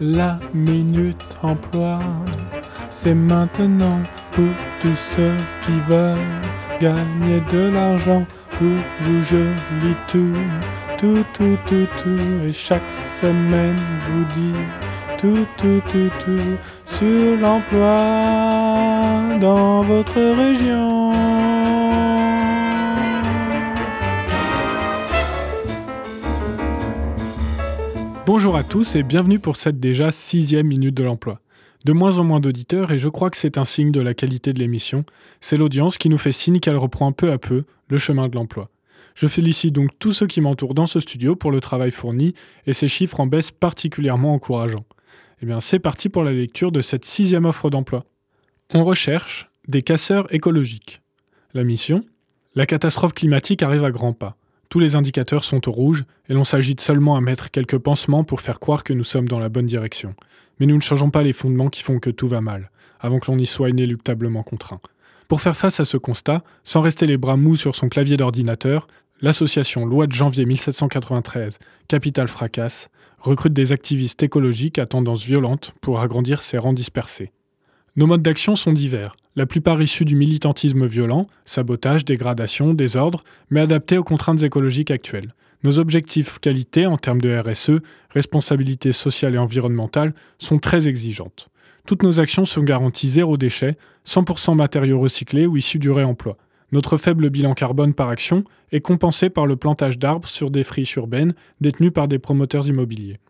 La minute emploi, c'est maintenant pour tous ceux qui veulent gagner de l'argent. Pour vous, je lis tout, tout, tout, tout, tout. Et chaque semaine, vous dit tout, tout, tout, tout sur l'emploi dans votre région. Bonjour à tous et bienvenue pour cette déjà sixième minute de l'emploi. De moins en moins d'auditeurs et je crois que c'est un signe de la qualité de l'émission. C'est l'audience qui nous fait signe qu'elle reprend peu à peu le chemin de l'emploi. Je félicite donc tous ceux qui m'entourent dans ce studio pour le travail fourni et ces chiffres en baisse particulièrement encourageants. Eh bien, c'est parti pour la lecture de cette sixième offre d'emploi. On recherche des casseurs écologiques. La mission? La catastrophe climatique arrive à grands pas. Tous les indicateurs sont au rouge et l'on s'agite seulement à mettre quelques pansements pour faire croire que nous sommes dans la bonne direction. Mais nous ne changeons pas les fondements qui font que tout va mal, avant que l'on y soit inéluctablement contraint. Pour faire face à ce constat, sans rester les bras mous sur son clavier d'ordinateur, l'association Loi de janvier 1793, Capital Fracasse, recrute des activistes écologiques à tendance violente pour agrandir ses rangs dispersés. Nos modes d'action sont divers, la plupart issus du militantisme violent, sabotage, dégradation, désordre, mais adaptés aux contraintes écologiques actuelles. Nos objectifs qualité en termes de RSE, responsabilité sociale et environnementale, sont très exigeantes. Toutes nos actions sont garanties zéro déchet, 100% matériaux recyclés ou issus du réemploi. Notre faible bilan carbone par action est compensé par le plantage d'arbres sur des friches urbaines détenues par des promoteurs immobiliers.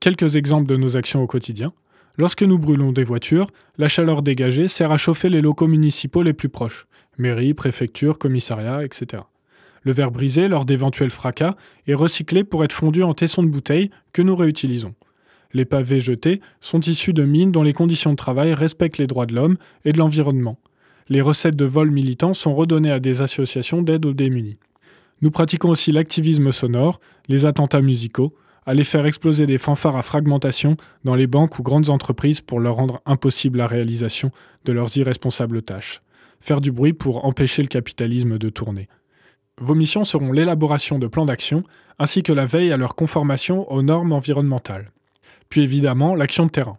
Quelques exemples de nos actions au quotidien. Lorsque nous brûlons des voitures, la chaleur dégagée sert à chauffer les locaux municipaux les plus proches, mairie, préfecture, commissariat, etc. Le verre brisé lors d'éventuels fracas est recyclé pour être fondu en tessons de bouteilles que nous réutilisons. Les pavés jetés sont issus de mines dont les conditions de travail respectent les droits de l'homme et de l'environnement. Les recettes de vol militants sont redonnées à des associations d'aide aux démunis. Nous pratiquons aussi l'activisme sonore, les attentats musicaux, aller faire exploser des fanfares à fragmentation dans les banques ou grandes entreprises pour leur rendre impossible la réalisation de leurs irresponsables tâches. Faire du bruit pour empêcher le capitalisme de tourner. Vos missions seront l'élaboration de plans d'action ainsi que la veille à leur conformation aux normes environnementales. Puis évidemment l'action de terrain.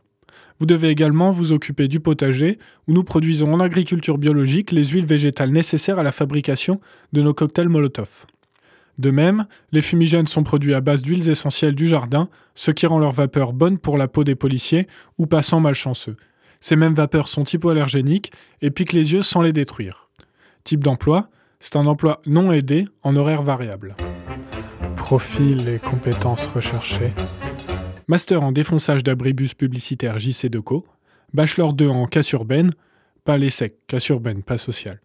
Vous devez également vous occuper du potager, où nous produisons en agriculture biologique les huiles végétales nécessaires à la fabrication de nos cocktails Molotov. De même, les fumigènes sont produits à base d'huiles essentielles du jardin, ce qui rend leur vapeur bonne pour la peau des policiers ou passants malchanceux. Ces mêmes vapeurs sont hypoallergéniques et piquent les yeux sans les détruire. Type d'emploi C'est un emploi non aidé en horaire variable. Profil et compétences recherchées. Master en défonçage d'abribus publicitaires JC Deco. Bachelor 2 en casse urbaine, pas les secs, casse urbaine, pas sociale.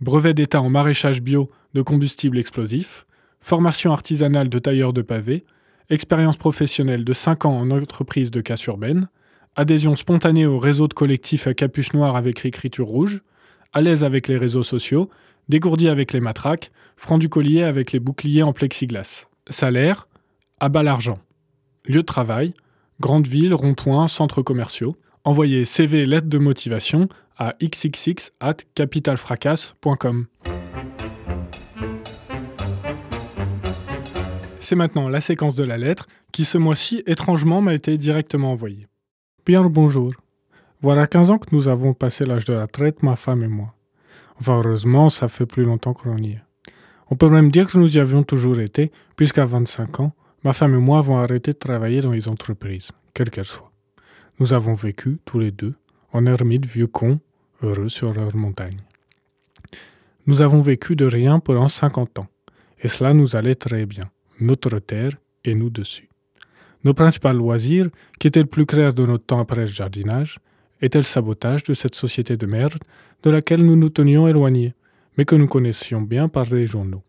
Brevet d'état en maraîchage bio de combustible explosif formation artisanale de tailleur de pavés, expérience professionnelle de 5 ans en entreprise de casse urbaine, adhésion spontanée au réseau de collectifs à capuche noire avec écriture rouge, à l'aise avec les réseaux sociaux, dégourdi avec les matraques, franc du collier avec les boucliers en plexiglas. Salaire, à bas l'argent. Lieu de travail, grande ville, rond-point, centres commerciaux. Envoyez CV lettre de motivation à xxx at capitalfracas.com. C'est maintenant la séquence de la lettre qui ce mois-ci étrangement m'a été directement envoyée. Bien le bonjour. Voilà 15 ans que nous avons passé l'âge de la traite, ma femme et moi. Enfin heureusement, ça fait plus longtemps que l'on y est. On peut même dire que nous y avions toujours été, puisqu'à 25 ans, ma femme et moi avons arrêté de travailler dans les entreprises, quelles qu'elles soient. Nous avons vécu, tous les deux, en ermite vieux cons, heureux sur leur montagne. Nous avons vécu de rien pendant 50 ans, et cela nous allait très bien notre terre et nous dessus. Nos principaux loisirs, qui étaient le plus clair de notre temps après le jardinage, étaient le sabotage de cette société de merde de laquelle nous nous tenions éloignés, mais que nous connaissions bien par les journaux.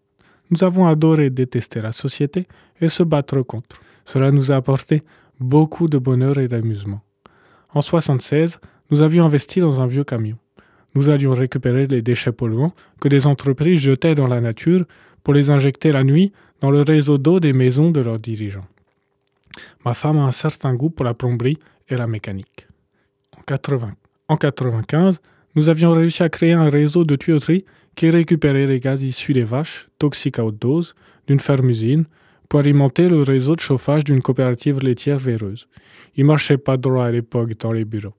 Nous avons adoré détester la société et se battre contre. Cela nous a apporté beaucoup de bonheur et d'amusement. En 1976, nous avions investi dans un vieux camion. Nous allions récupérer les déchets polluants que des entreprises jetaient dans la nature pour les injecter la nuit dans le réseau d'eau des maisons de leurs dirigeants. Ma femme a un certain goût pour la plomberie et la mécanique. En, 80, en 95, nous avions réussi à créer un réseau de tuyauterie qui récupérait les gaz issus des vaches, toxiques à haute dose, d'une ferme-usine, pour alimenter le réseau de chauffage d'une coopérative laitière véreuse. Il marchait pas droit à l'époque dans les bureaux.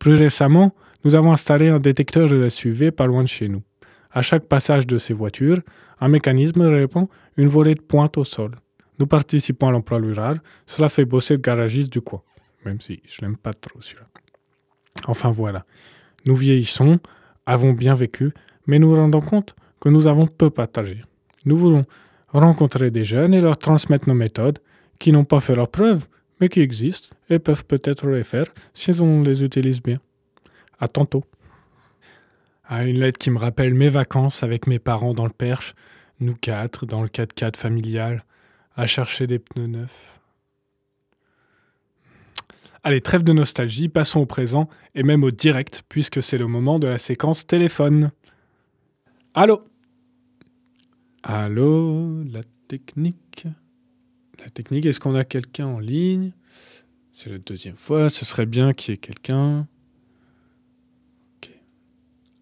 Plus récemment, nous avons installé un détecteur de SUV pas loin de chez nous. À chaque passage de ces voitures, un mécanisme répond une volée de pointe au sol. Nous participons à l'emploi rural, cela fait bosser le garagiste du coin, même si je l'aime pas trop celui-là. Enfin voilà, nous vieillissons, avons bien vécu, mais nous rendons compte que nous avons peu partagé. Nous voulons rencontrer des jeunes et leur transmettre nos méthodes, qui n'ont pas fait leurs preuves, mais qui existent et peuvent peut-être les faire si on les utilise bien. À tantôt. À une lettre qui me rappelle mes vacances avec mes parents dans le Perche, nous quatre dans le 4x4 familial, à chercher des pneus neufs. Allez, trêve de nostalgie, passons au présent et même au direct, puisque c'est le moment de la séquence téléphone. Allô? Allô, la technique? La technique, est-ce qu'on a quelqu'un en ligne? C'est la deuxième fois, ce serait bien qu'il y ait quelqu'un.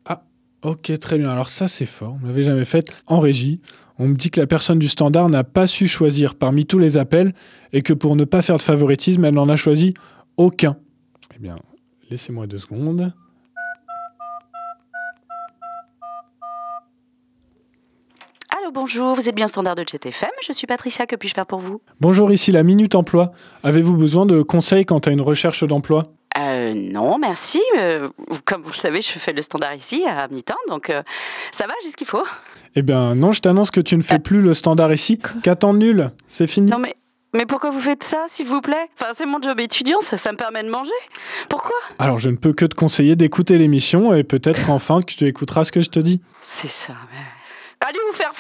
Ah, ok, très bien. Alors ça, c'est fort. On ne l'avait jamais fait en régie. On me dit que la personne du standard n'a pas su choisir parmi tous les appels et que pour ne pas faire de favoritisme, elle n'en a choisi aucun. Eh bien, laissez-moi deux secondes. Allô, bonjour, vous êtes bien au standard de FM. Je suis Patricia, que puis-je faire pour vous? Bonjour, ici la Minute Emploi. Avez-vous besoin de conseils quant à une recherche d'emploi? Euh, non, merci. Euh, comme vous le savez, je fais le standard ici à mi-temps, donc euh, ça va, j'ai ce qu'il faut. Eh bien, non, je t'annonce que tu ne fais plus le standard ici. Qu'attends nul, c'est fini. Non, mais mais pourquoi vous faites ça, s'il vous plaît? Enfin, c'est mon job étudiant, ça, ça me permet de manger. Pourquoi? Alors, je ne peux que te conseiller d'écouter l'émission et peut-être enfin que tu écouteras ce que je te dis. C'est ça, mais...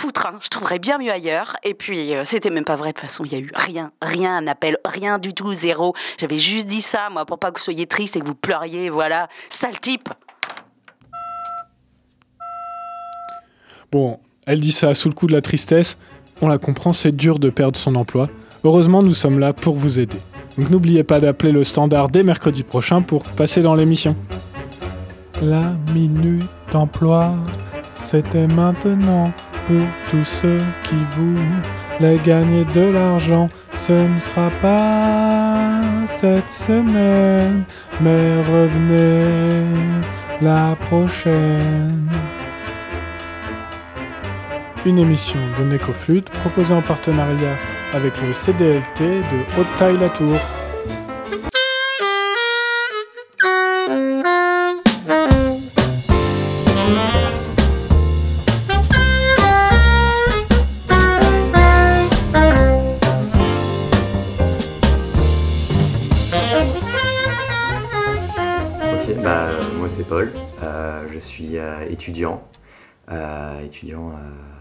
Foutre, hein. je trouverais bien mieux ailleurs. Et puis, euh, c'était même pas vrai, de toute façon, il y a eu rien, rien, un appel, rien du tout, zéro. J'avais juste dit ça, moi, pour pas que vous soyez triste et que vous pleuriez, voilà. Sale type Bon, elle dit ça sous le coup de la tristesse. On la comprend, c'est dur de perdre son emploi. Heureusement, nous sommes là pour vous aider. Donc n'oubliez pas d'appeler le standard dès mercredi prochain pour passer dans l'émission. La minute d'emploi, c'était maintenant pour tous ceux qui voulaient gagner de l'argent. Ce ne sera pas cette semaine, mais revenez la prochaine une émission de Necoflute proposée en partenariat avec le CDLT de Haute-Taille-la-Tour. Euh, étudiant, euh, étudiant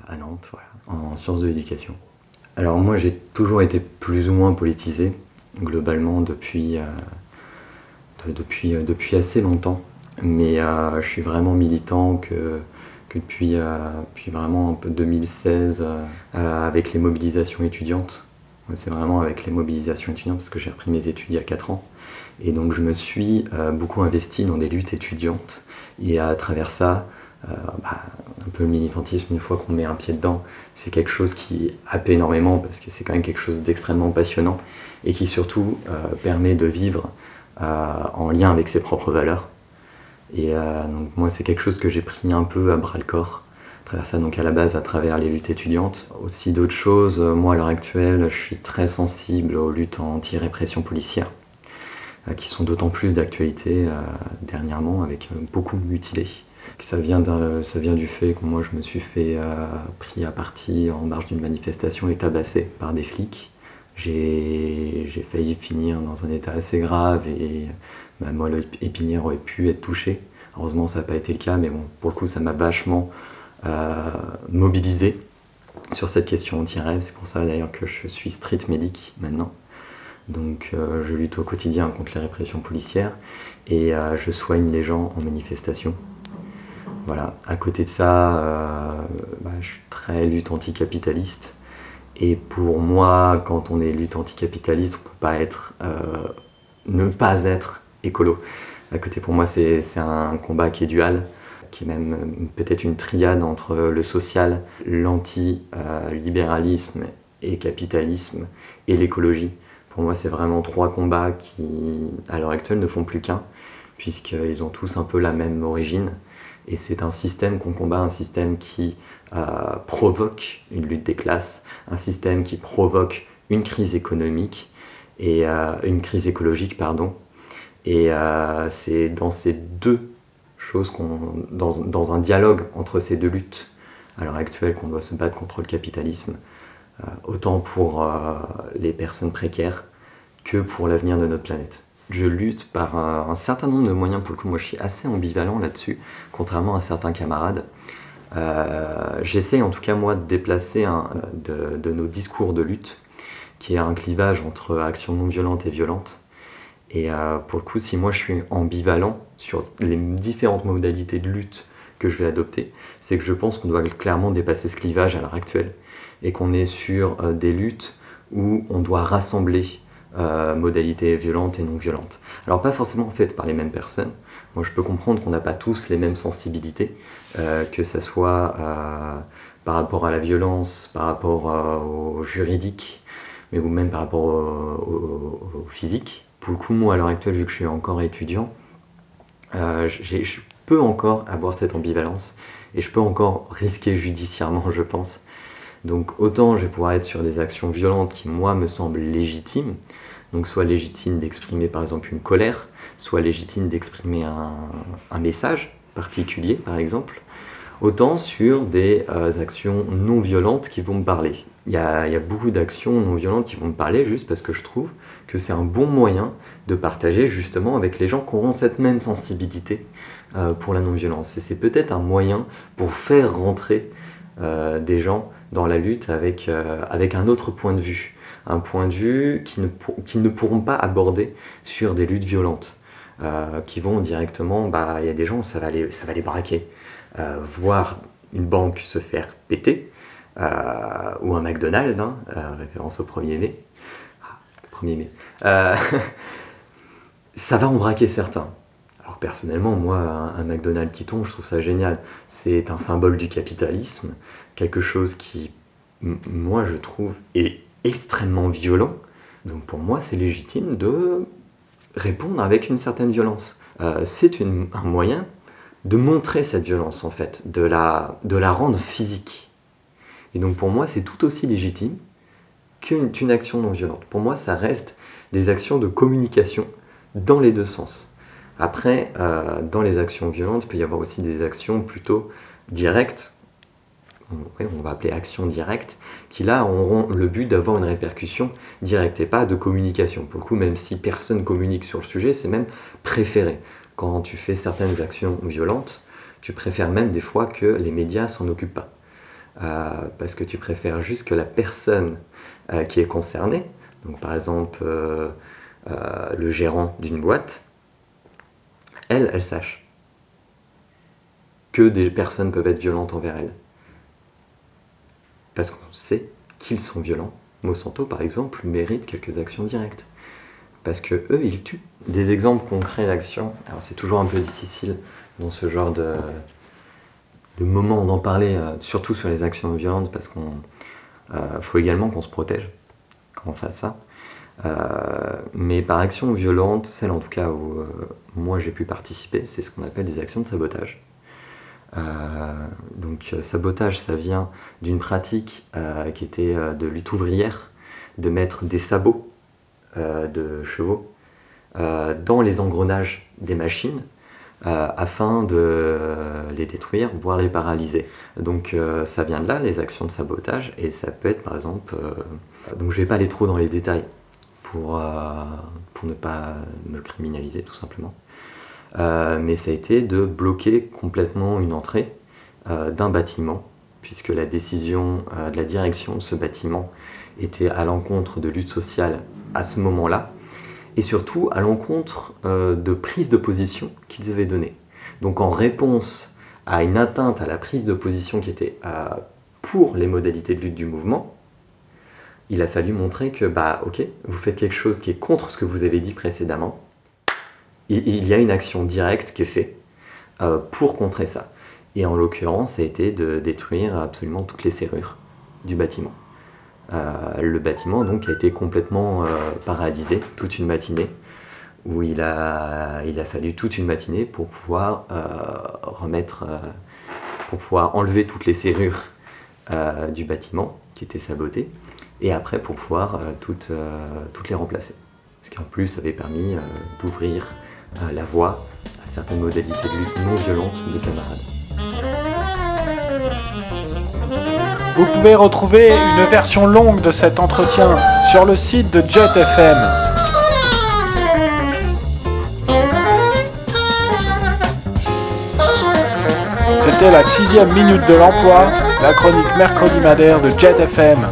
à Nantes, en sciences de l'éducation. Alors moi j'ai toujours été plus ou moins politisé, globalement depuis, euh, depuis, euh, depuis assez longtemps. Mais euh, je suis vraiment militant que, depuis, depuis vraiment un peu 2016 avec les mobilisations étudiantes. C'est vraiment avec les mobilisations étudiantes parce que j'ai repris mes études il y a 4 ans. Et donc je me suis beaucoup investi dans des luttes étudiantes. Et à travers ça, bah, un peu le militantisme, une fois qu'on met un pied dedans, c'est quelque chose qui happe énormément parce que c'est quand même quelque chose d'extrêmement passionnant et qui surtout euh, permet de vivre euh, en lien avec ses propres valeurs. Et euh, donc moi, c'est quelque chose que j'ai pris un peu à bras le corps, à travers ça, donc à la base à travers les luttes étudiantes. Aussi d'autres choses, moi à l'heure actuelle, je suis très sensible aux luttes anti-répression policière qui sont d'autant plus d'actualité dernièrement avec beaucoup de mutilés. Ça vient, du fait que moi je me suis fait euh, pris à partie en marge d'une manifestation et tabassé par des flics. J'ai failli finir dans un état assez grave et ma moelle épinière aurait pu être touchée. Heureusement ça n'a pas été le cas, mais bon, pour le coup ça m'a vachement euh, mobilisé sur cette question anti-rêve. C'est pour ça d'ailleurs que je suis street medic maintenant. Donc euh, je lutte au quotidien contre les répressions policières et je soigne les gens en manifestation. Voilà. À côté de ça, euh, bah, je suis très lutte anticapitaliste. Et pour moi, quand on est lutte anticapitaliste, on ne peut pas être, euh, ne pas être écolo. À côté, pour moi, c'est un combat qui est dual, qui est même peut-être une triade entre le social, l'anti-libéralisme et capitalisme et l'écologie. Pour moi, c'est vraiment trois combats qui, à l'heure actuelle, ne font plus qu'un, puisqu'ils ont tous un peu la même origine. Et c'est un système qu'on combat, un système qui euh, provoque une lutte des classes, un système qui provoque une crise économique et euh, une crise écologique, pardon. Et euh, c'est dans ces deux choses, qu'on, dans, dans, un dialogue entre ces deux luttes à l'heure actuelle, qu'on doit se battre contre le capitalisme, autant pour les personnes précaires que pour l'avenir de notre planète je lutte par un, certain nombre de moyens. Pour le coup, moi, je suis assez ambivalent là-dessus, contrairement à certains camarades. Euh, j'essaie en tout cas, moi, de déplacer de, nos discours de lutte, qui est un clivage entre action non violente et violente. Et euh, pour le coup, si moi je suis ambivalent sur les différentes modalités de lutte que je vais adopter, c'est que je pense qu'on doit clairement dépasser ce clivage à l'heure actuelle et qu'on est sur euh, des luttes où on doit rassembler euh, modalités violentes et non violentes. Alors pas forcément faites par les mêmes personnes. Moi je peux comprendre qu'on n'a pas tous les mêmes sensibilités, euh, que ce soit par rapport à la violence, par rapport au juridique, mais ou même par rapport au, physique. Pour le coup, moi à l'heure actuelle, vu que je suis encore étudiant, je peux encore avoir cette ambivalence et je peux encore risquer judiciairement, je pense. Donc autant je vais pouvoir être sur des actions violentes qui, moi, me semblent légitimes, donc soit légitime d'exprimer par exemple une colère, soit légitime d'exprimer un, message particulier par exemple, autant sur des euh, actions non violentes qui vont me parler. Il y a, beaucoup d'actions non violentes qui vont me parler juste parce que je trouve que c'est un bon moyen de partager justement avec les gens qui auront cette même sensibilité euh, pour la non-violence. Et c'est peut-être un moyen pour faire rentrer euh, des gens dans la lutte avec, avec un autre point de vue un point de vue qu'ils ne, ne, pourront pas aborder sur des luttes violentes, euh, qui vont directement, bah, il y a des gens, ça va les, ça va les braquer. Euh, voir une banque se faire péter, euh, ou un McDonald's, hein, référence au 1er mai, 1er mai, ça va en braquer certains. Alors personnellement, moi, un, McDonald's qui tombe, je trouve ça génial. C'est un symbole du capitalisme, quelque chose qui, moi, je trouve, est extrêmement violent. Donc pour moi, c'est légitime de répondre avec une certaine violence. Euh, c'est un moyen de montrer cette violence, en fait, de la, de la rendre physique. Et donc pour moi, c'est tout aussi légitime qu'une action non violente. Pour moi, ça reste des actions de communication dans les deux sens. Après, euh, dans les actions violentes, il peut y avoir aussi des actions plutôt directes, on va appeler action directe, qui là auront le but d'avoir une répercussion directe et pas de communication. Pour le coup, même si personne communique sur le sujet, c'est même préféré. Quand tu fais certaines actions violentes, tu préfères même des fois que les médias s'en occupent pas. Euh, parce que tu préfères juste que la personne euh, qui est concernée, donc par exemple le gérant d'une boîte, elle, elle sache que des personnes peuvent être violentes envers elle parce qu'on sait qu'ils sont violents. Monsanto, par exemple, mérite quelques actions directes. Parce que eux, ils tuent. Des exemples concrets d'actions, alors c'est toujours un peu difficile dans ce genre de, de moment d'en parler, euh, surtout sur les actions violentes, parce qu'il euh, faut également qu'on se protège quand on fasse ça. Euh, mais par action violente, celle en tout cas où moi j'ai pu participer, c'est ce qu'on appelle des actions de sabotage. Euh, donc euh, sabotage, ça vient d'une pratique euh, qui était de lutte ouvrière, de mettre des sabots de chevaux dans les engrenages des machines afin de les détruire, voire les paralyser. Donc ça vient de là, les actions de sabotage, et ça peut être par exemple... donc je vais pas aller trop dans les détails pour, pour ne pas me criminaliser tout simplement. Euh, mais ça a été de bloquer complètement une entrée euh, d'un bâtiment, puisque la décision euh, de la direction de ce bâtiment était à l'encontre de lutte sociale à ce moment-là, et surtout à l'encontre de prise de position qu'ils avaient donnée. Donc en réponse à une atteinte à la prise de position qui était pour les modalités de lutte du mouvement, il a fallu montrer que, bah ok, vous faites quelque chose qui est contre ce que vous avez dit précédemment, il y a une action directe qui est faite euh, pour contrer ça. Et en l'occurrence, ça a été de détruire absolument toutes les serrures du bâtiment. le bâtiment donc a été complètement paradisé toute une matinée où il a, fallu toute une matinée pour pouvoir remettre, pour pouvoir enlever toutes les serrures du bâtiment qui étaient sabotées et après pour pouvoir toutes, toutes les remplacer. Ce qui en plus avait permis d'ouvrir la voie à certaines modalités de lutte non violente des camarades. Vous pouvez retrouver une version longue de cet entretien sur le site de JetFM. C'était la sixième minute de l'emploi, la chronique mercredi madère de JetFM.